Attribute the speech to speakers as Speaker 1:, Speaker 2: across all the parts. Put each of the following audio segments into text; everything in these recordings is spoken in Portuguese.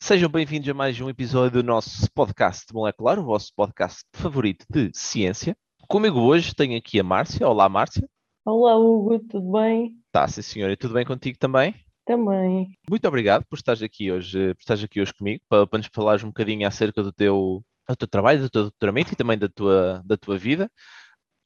Speaker 1: Sejam bem-vindos a mais um episódio do nosso podcast molecular, o vosso podcast favorito de ciência. Comigo hoje tenho aqui a Márcia. Olá, Márcia.
Speaker 2: Olá, Hugo, tudo bem?
Speaker 1: Tá, sim, senhora. E tudo bem contigo também?
Speaker 2: Também.
Speaker 1: Muito obrigado por estares aqui hoje, por estares aqui hoje comigo, para, para nos falares um bocadinho acerca do teu, do teu trabalho, do teu doutoramento e também da tua, da tua vida.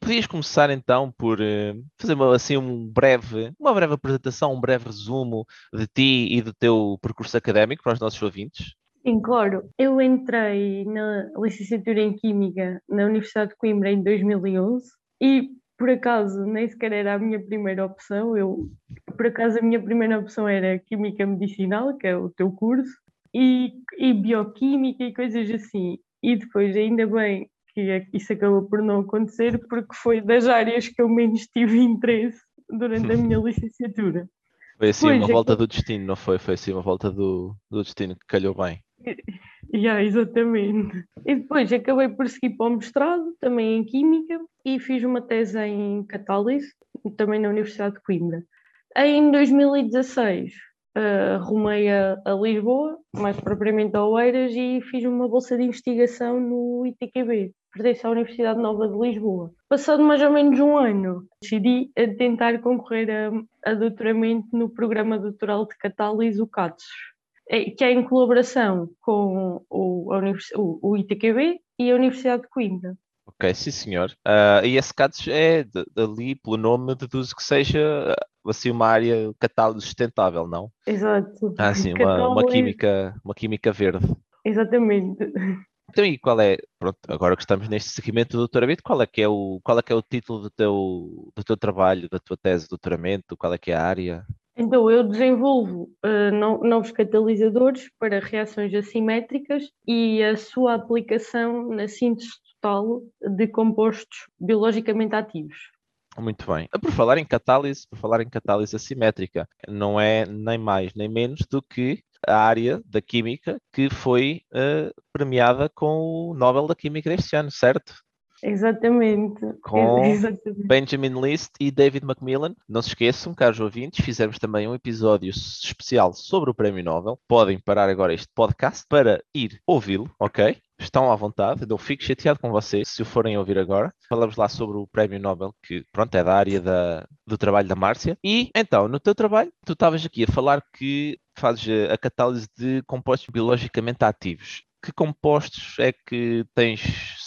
Speaker 1: Podias começar então por eh, fazer assim um breve, uma breve apresentação, um breve resumo de ti e do teu percurso académico para os nossos ouvintes?
Speaker 2: Sim, claro. Eu entrei na licenciatura em Química na Universidade de Coimbra em 2011 e, por acaso, nem sequer era a minha primeira opção. Eu, por acaso, a minha primeira opção era Química Medicinal, que é o teu curso, e, e Bioquímica e coisas assim. E depois, ainda bem que isso acabou por não acontecer, porque foi das áreas que eu menos tive interesse durante a minha licenciatura.
Speaker 1: Foi assim
Speaker 2: Pois,
Speaker 1: uma
Speaker 2: é
Speaker 1: volta
Speaker 2: que-
Speaker 1: do destino, não foi? Foi assim uma volta do, do destino que calhou bem.
Speaker 2: Yeah, exatamente. E depois acabei por seguir para o mestrado, também em Química, e fiz uma tese em Catálise, também na Universidade de Coimbra. Em 2016, eh, rumei a, a Lisboa, mais propriamente a Oeiras, e fiz uma bolsa de investigação no ITQB, pertence à Universidade Nova de Lisboa. Passado mais ou menos um ano, decidi tentar concorrer a, a doutoramento no programa doutoral de Catálise, o CATSUS é- que é em colaboração com o, o- o ITQB e a Universidade de Coimbra.
Speaker 1: Ok, sim senhor. Ah, e esse CATS é dali, pelo nome, deduzo que seja assim uma área catálise sustentável, não?
Speaker 2: Exato.
Speaker 1: Ah, sim, uma, uma
Speaker 2: Catálise-
Speaker 1: química, uma química verde.
Speaker 2: Exatamente.
Speaker 1: Então, e qual é, pronto, agora que estamos neste seguimento do doutoramento, qual é que é o, qual é que é o título do teu, do teu trabalho, da tua tese de doutoramento, qual é que é a área?
Speaker 2: Então, eu desenvolvo no- novos catalisadores para reações assimétricas e a sua aplicação na síntese total de compostos biologicamente ativos.
Speaker 1: Muito bem. Ah, Por falar em catálise, por falar em catálise assimétrica, não é nem mais nem menos do que a área da química que foi eh, premiada com o Nobel da Química deste ano, certo?
Speaker 2: Exatamente.
Speaker 1: Com-
Speaker 2: Exatamente.
Speaker 1: Benjamin List e David Macmillan. Não se esqueçam, caros ouvintes, fizemos também um episódio especial sobre o Prémio Nobel. Podem parar agora este podcast para ir ouvi-lo, ok? Estão à vontade, não fico chateado com vocês se o forem ouvir agora. Falamos lá sobre o Prémio Nobel, que pronto, é da área da- do trabalho da Márcia. E então, no teu trabalho, tu estavas aqui a falar que fazes a catálise de compostos biologicamente ativos. Que compostos é que tens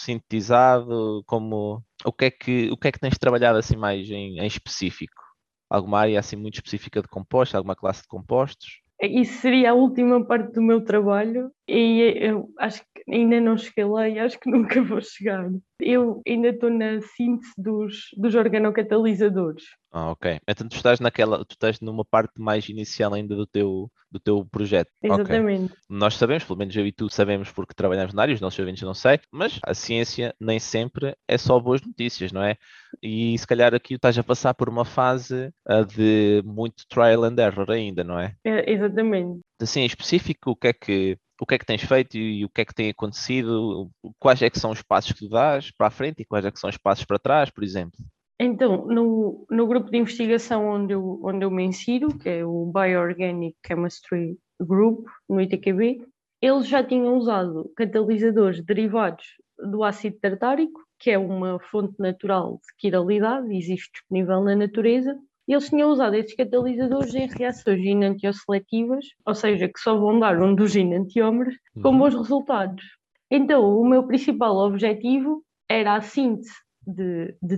Speaker 1: sintetizado? Como, o, que é que, o que é que tens trabalhado assim mais em, em específico? Alguma área assim muito específica de compostos? Alguma classe de compostos?
Speaker 2: Isso seria a última parte do meu trabalho e eu acho que ainda não cheguei lá e acho que nunca vou chegar. Eu ainda estou na síntese dos, dos organocatalisadores.
Speaker 1: Ah, ok. Então tu estás naquela, tu estás numa parte mais inicial ainda do teu, do teu projeto.
Speaker 2: Exatamente.
Speaker 1: Nós sabemos, pelo menos eu e tu sabemos porque trabalhamos na área, os nossos ouvintes não sei, mas a ciência nem sempre é só boas notícias, não é? E se calhar aqui estás a passar por uma fase ah, de muito trial and error ainda, não é?
Speaker 2: É, exatamente.
Speaker 1: Assim, em específico, o que é que o que é que tens feito e o que é que tem acontecido? Quais é que são os passos que tu dás para a frente e quais é que são os passos para trás, por exemplo?
Speaker 2: Então, no, no grupo de investigação onde eu, onde eu me insiro, que é o Bioorganic Chemistry Group, no ITQB, eles já tinham usado catalisadores derivados do ácido tartárico, que é uma fonte natural de quiralidade, existe disponível na natureza, e eles tinham usado estes catalisadores em reações ginantioseletivas, ou seja, que só vão dar um dos ginantiómeros, com
Speaker 1: Uhum.
Speaker 2: bons resultados. Então, o meu principal objetivo era a síntese de, de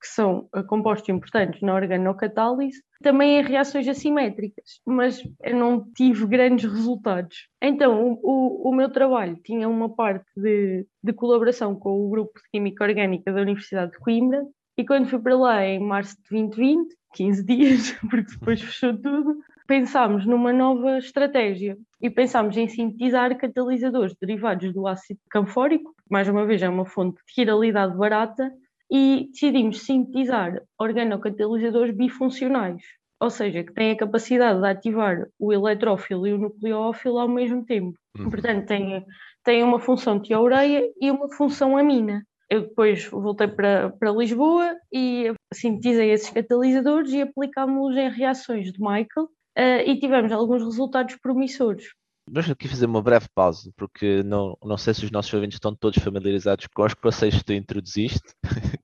Speaker 2: que são eh, compostos importantes na organocatálise, também em reações assimétricas, mas eu não tive grandes resultados. Então, o, o, o meu trabalho tinha uma parte de, de colaboração com o grupo de Química Orgânica da Universidade de Coimbra, e quando fui para lá em março de 2020, 15 dias, porque depois fechou tudo, pensámos numa nova estratégia. e pensámos em sintetizar catalisadores derivados do ácido canfórico, mais uma vez é uma fonte de quiralidade barata, e decidimos sintetizar organocatalisadores bifuncionais, ou seja, que têm a capacidade de ativar o eletrófilo e o nucleófilo ao mesmo tempo.
Speaker 1: Uhum.
Speaker 2: Portanto, têm, têm uma função tioureia e uma função amina. Eu depois voltei para, para Lisboa e sintetizei esses catalisadores e aplicámos-los em reações de Michael uh, e tivemos alguns resultados promissores.
Speaker 1: Vamos aqui fazer uma breve pausa, porque não, não sei se os nossos ouvintes estão todos familiarizados com os conceitos que tu introduziste.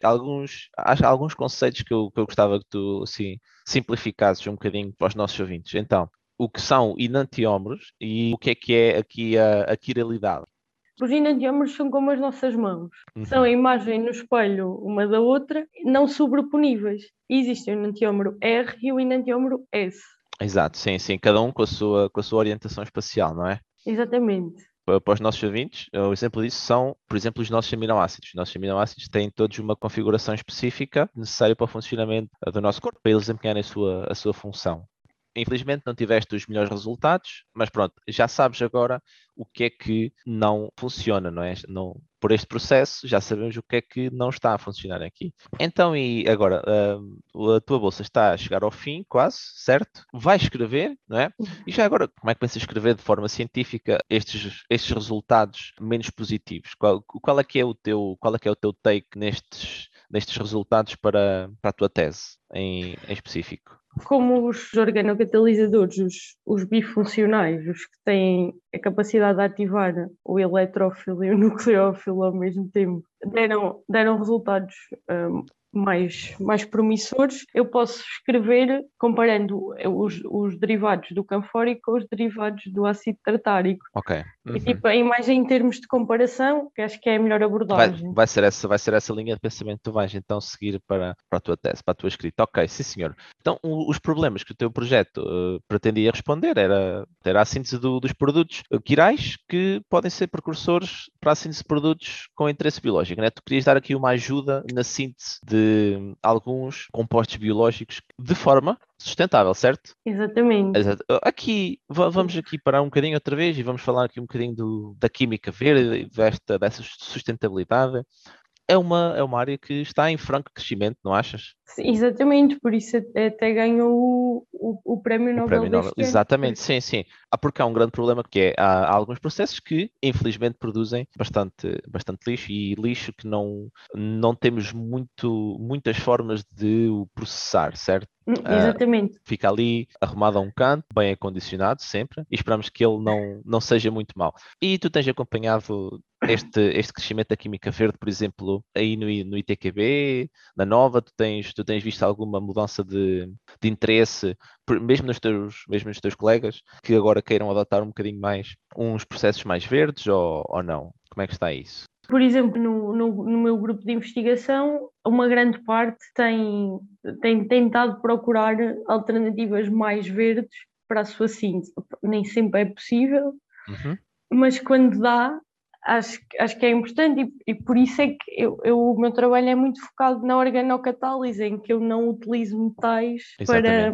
Speaker 1: alguns, há alguns conceitos que eu, que eu gostava que tu assim, simplificasses um bocadinho para os nossos ouvintes. Então, o que são enantiómeros e o que é que é aqui a, a quiralidade?
Speaker 2: Os enantiómeros são como as nossas mãos. Uhum. São a imagem no espelho uma da outra, não sobreponíveis. Existe o enantiómero R e o enantiómero S.
Speaker 1: Exato, sim, sim. Cada um com a sua, com a sua orientação espacial, não é?
Speaker 2: Exatamente.
Speaker 1: Para os nossos ouvintes, o exemplo disso são, por exemplo, os nossos aminoácidos. Os nossos aminoácidos têm todos uma configuração específica necessária para o funcionamento do nosso corpo, para eles desempenharem a sua, a sua função. Infelizmente não tiveste os melhores resultados, mas pronto, já sabes agora o que é que não funciona, não é? Não, por este processo já sabemos o que é que não está a funcionar aqui. Então, e agora, uh, a tua bolsa está a chegar ao fim, quase, certo? Vai escrever, não é? E já agora, como é que pensas escrever de forma científica estes, estes resultados menos positivos? Qual, qual, é que é o teu, qual é que é o teu take nestes, nestes resultados para, para a tua tese em, em específico?
Speaker 2: como os organocatalisadores, os, os bifuncionais, os que têm a capacidade de ativar o eletrófilo e o nucleófilo ao mesmo tempo, deram, deram resultados um, mais, mais promissores, eu posso escrever comparando os, os derivados do canfórico com os derivados do ácido tartárico.
Speaker 1: Ok.
Speaker 2: Uhum. E tipo, mais em termos de comparação, que acho que é a melhor abordagem.
Speaker 1: Vai, vai, ser essa, vai ser essa linha de pensamento que tu vais então seguir para, para a tua tese, para a tua escrita. Ok, sim senhor. Então, o, os problemas que o teu projeto uh, pretendia responder era, era a síntese do, dos produtos quirais que podem ser precursores para a síntese de produtos com interesse biológico. Né? Tu querias dar aqui uma ajuda na síntese de de alguns compostos biológicos de forma sustentável, certo?
Speaker 2: Exatamente.
Speaker 1: Exato. Aqui, vamos aqui parar um bocadinho outra vez e vamos falar aqui um bocadinho do, da química verde, desta, dessa sustentabilidade é uma, é uma área que está em franco crescimento, não achas?
Speaker 2: Sim, exatamente, por isso até ganhou o, o, Prémio Nobel. O prémio Nobel.
Speaker 1: Exatamente, sim, sim. Há porque há um grande problema que é há, há, alguns processos que infelizmente produzem bastante, bastante lixo e lixo que não, não temos muito, muitas formas de o processar, certo?
Speaker 2: Hum, exatamente. Uh,
Speaker 1: fica ali arrumado a um canto, bem acondicionado sempre, e esperamos que ele não, não seja muito mau. E tu tens acompanhado este, este crescimento da química verde, por exemplo, aí no, no ITQB, na Nova, tu tens, tu tens visto alguma mudança de, de interesse, mesmo nos, teus, mesmo nos teus colegas, que agora queiram adotar um bocadinho mais uns processos mais verdes ou, ou não? Como é que está isso?
Speaker 2: Por exemplo, no, no, no, meu grupo de investigação, uma grande parte tem, tem tentado procurar alternativas mais verdes para a sua síntese. Nem sempre é possível, uhum. mas quando dá, acho, acho que é importante e, e por isso é que eu, eu, o meu trabalho é muito focado na organocatálise, em que eu não utilizo metais para,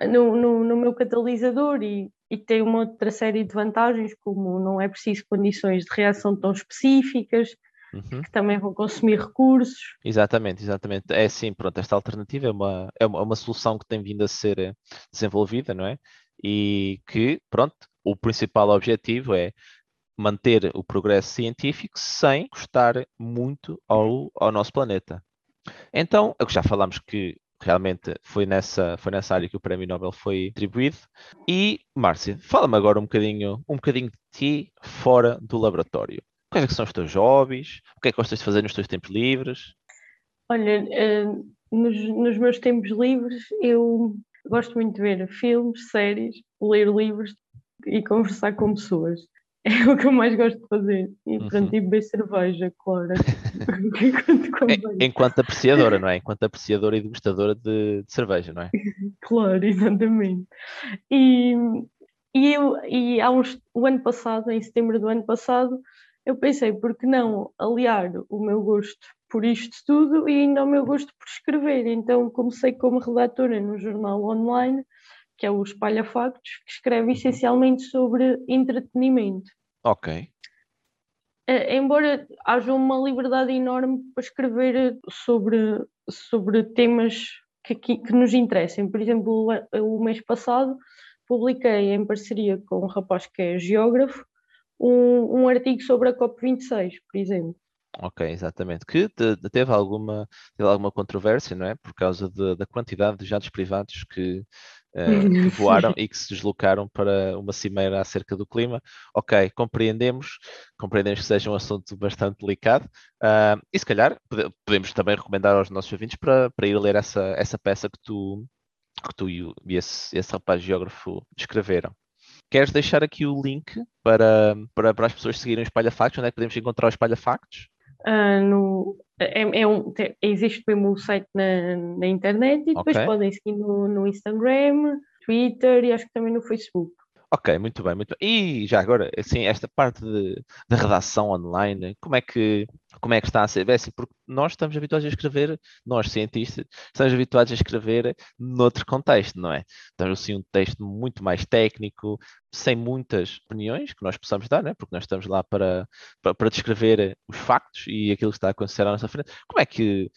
Speaker 2: no, no, no, meu catalisador e, e tem uma outra série de vantagens, como não é preciso condições de reação tão específicas, Uhum. que também vão consumir recursos.
Speaker 1: Exatamente, exatamente. É assim, pronto, esta alternativa é uma, é uma, é uma solução que tem vindo a ser eh, desenvolvida, não é? E que, pronto, o principal objetivo é manter o progresso científico sem custar muito ao, ao nosso planeta. Então, já falámos que realmente foi nessa, foi nessa área que o Prémio Nobel foi atribuído. E, Márcia, fala-me agora um bocadinho, um bocadinho de ti fora do laboratório. Quais é que são os teus hobbies? O que é que gostas de fazer nos teus tempos livres?
Speaker 2: Olha, uh, nos, nos meus tempos livres eu gosto muito de ver filmes, séries, ler livros e conversar com pessoas. é o que eu mais gosto de fazer. E uhum. pronto, e beber cerveja, claro.
Speaker 1: Enquanto apreciadora, não é? Enquanto apreciadora e degustadora de, de cerveja, não é?
Speaker 2: claro, exatamente. E, e, eu, e há uns, o ano passado, em setembro do ano passado, eu pensei, por que não aliar o meu gosto por isto tudo e ainda o meu gosto por escrever. Então comecei como redatora no jornal online que é o Espalha Factos, que escreve essencialmente sobre entretenimento.
Speaker 1: Ok.
Speaker 2: Eh, embora haja uma liberdade enorme para escrever sobre, sobre temas que, que, que nos interessem. Por exemplo, o, o mês passado publiquei em parceria com um rapaz que é geógrafo um, um artigo sobre a COP26, por exemplo.
Speaker 1: Ok, exatamente. Que te- te- teve alguma, teve alguma controvérsia, não é? Por causa de- da quantidade de jatos privados que, eh, que voaram e que se deslocaram para uma cimeira acerca do clima. Ok, compreendemos, compreendemos que seja um assunto bastante delicado. Ah, e se calhar pode- podemos também recomendar aos nossos ouvintes para, para ir ler essa, essa peça que tu, que tu e, esse, esse rapaz geógrafo escreveram. Queres deixar aqui o link para, para, para as pessoas seguirem o Espalha Factos? Onde é que podemos encontrar o Espalha Factos?
Speaker 2: Ah, no, é, é um, te- existe mesmo o site na, na internet e depois
Speaker 1: Ok.
Speaker 2: podem seguir no, no Instagram, Twitter e acho que também no Facebook.
Speaker 1: Ok, muito bem, muito bem. E já agora, assim, esta parte de, da redação online, como é que, como é que está a ser? É assim, porque nós estamos habituados a escrever, nós cientistas, estamos habituados a escrever noutro contexto, não é? Estamos assim um texto muito mais técnico, sem muitas opiniões que nós possamos dar, não é? Porque nós estamos lá para, para, para descrever os factos e aquilo que está a acontecer à nossa frente. Como é que,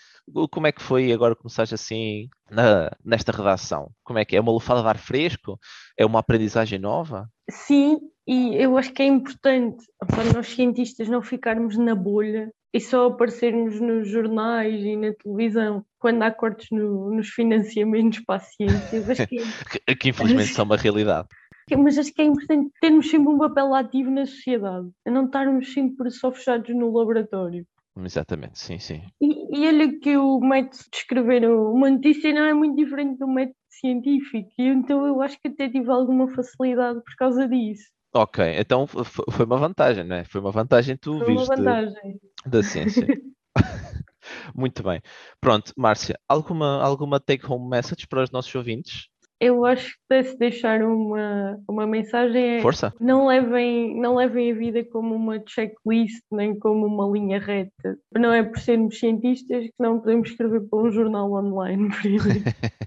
Speaker 1: como é que foi agora começaste assim na, nesta redação? Como é que é? É uma lufada de ar fresco? É uma aprendizagem nova?
Speaker 2: Sim, e eu acho que é importante para nós cientistas não ficarmos na bolha e só aparecermos nos jornais e na televisão quando há cortes no- nos financiamentos para a ciência. Que é-
Speaker 1: que, que infelizmente são uma realidade.
Speaker 2: mas acho que é importante termos sempre um papel ativo na sociedade, a não estarmos sempre só fechados no laboratório.
Speaker 1: Exatamente, sim, sim.
Speaker 2: E, e olha que o método de escrever uma notícia não é muito diferente do método científico, e então eu acho que até tive alguma facilidade por causa disso.
Speaker 1: Ok, então foi uma vantagem, não é? Foi uma vantagem tu
Speaker 2: Foi
Speaker 1: viste
Speaker 2: vantagem.
Speaker 1: da ciência. Muito bem. Pronto, Márcia, alguma, alguma take-home message para os nossos ouvintes?
Speaker 2: Eu acho que se deixar uma, uma mensagem é
Speaker 1: Força?
Speaker 2: não levem, não levem a vida como uma checklist, nem como uma linha reta. Não é por sermos cientistas que não podemos escrever para um jornal online, por exemplo.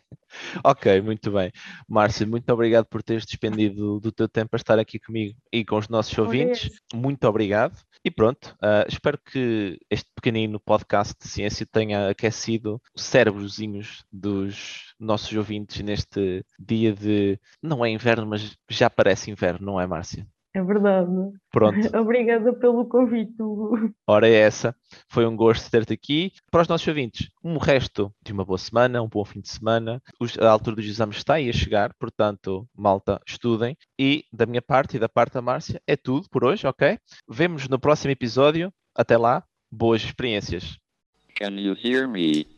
Speaker 1: Ok, muito bem. Márcia, muito obrigado por teres despendido do teu tempo a estar aqui comigo e com os nossos ouvintes. Muito obrigado. E pronto, ah, espero que este pequenino podcast de ciência tenha aquecido os cérebrozinhos dos nossos ouvintes neste dia de. Não é inverno, mas já parece inverno, não é, Márcia?
Speaker 2: É verdade.
Speaker 1: Pronto.
Speaker 2: Obrigada pelo convite.
Speaker 1: Ora é essa. Foi um gosto ter-te aqui. Para os nossos ouvintes, um resto de uma boa semana, um bom fim de semana. A altura dos exames está aí a chegar, portanto, malta, estudem. E da minha parte e da parte da Márcia, é tudo por hoje, ok? Vemo-nos no próximo episódio. Até lá, boas experiências.
Speaker 3: Can you hear me?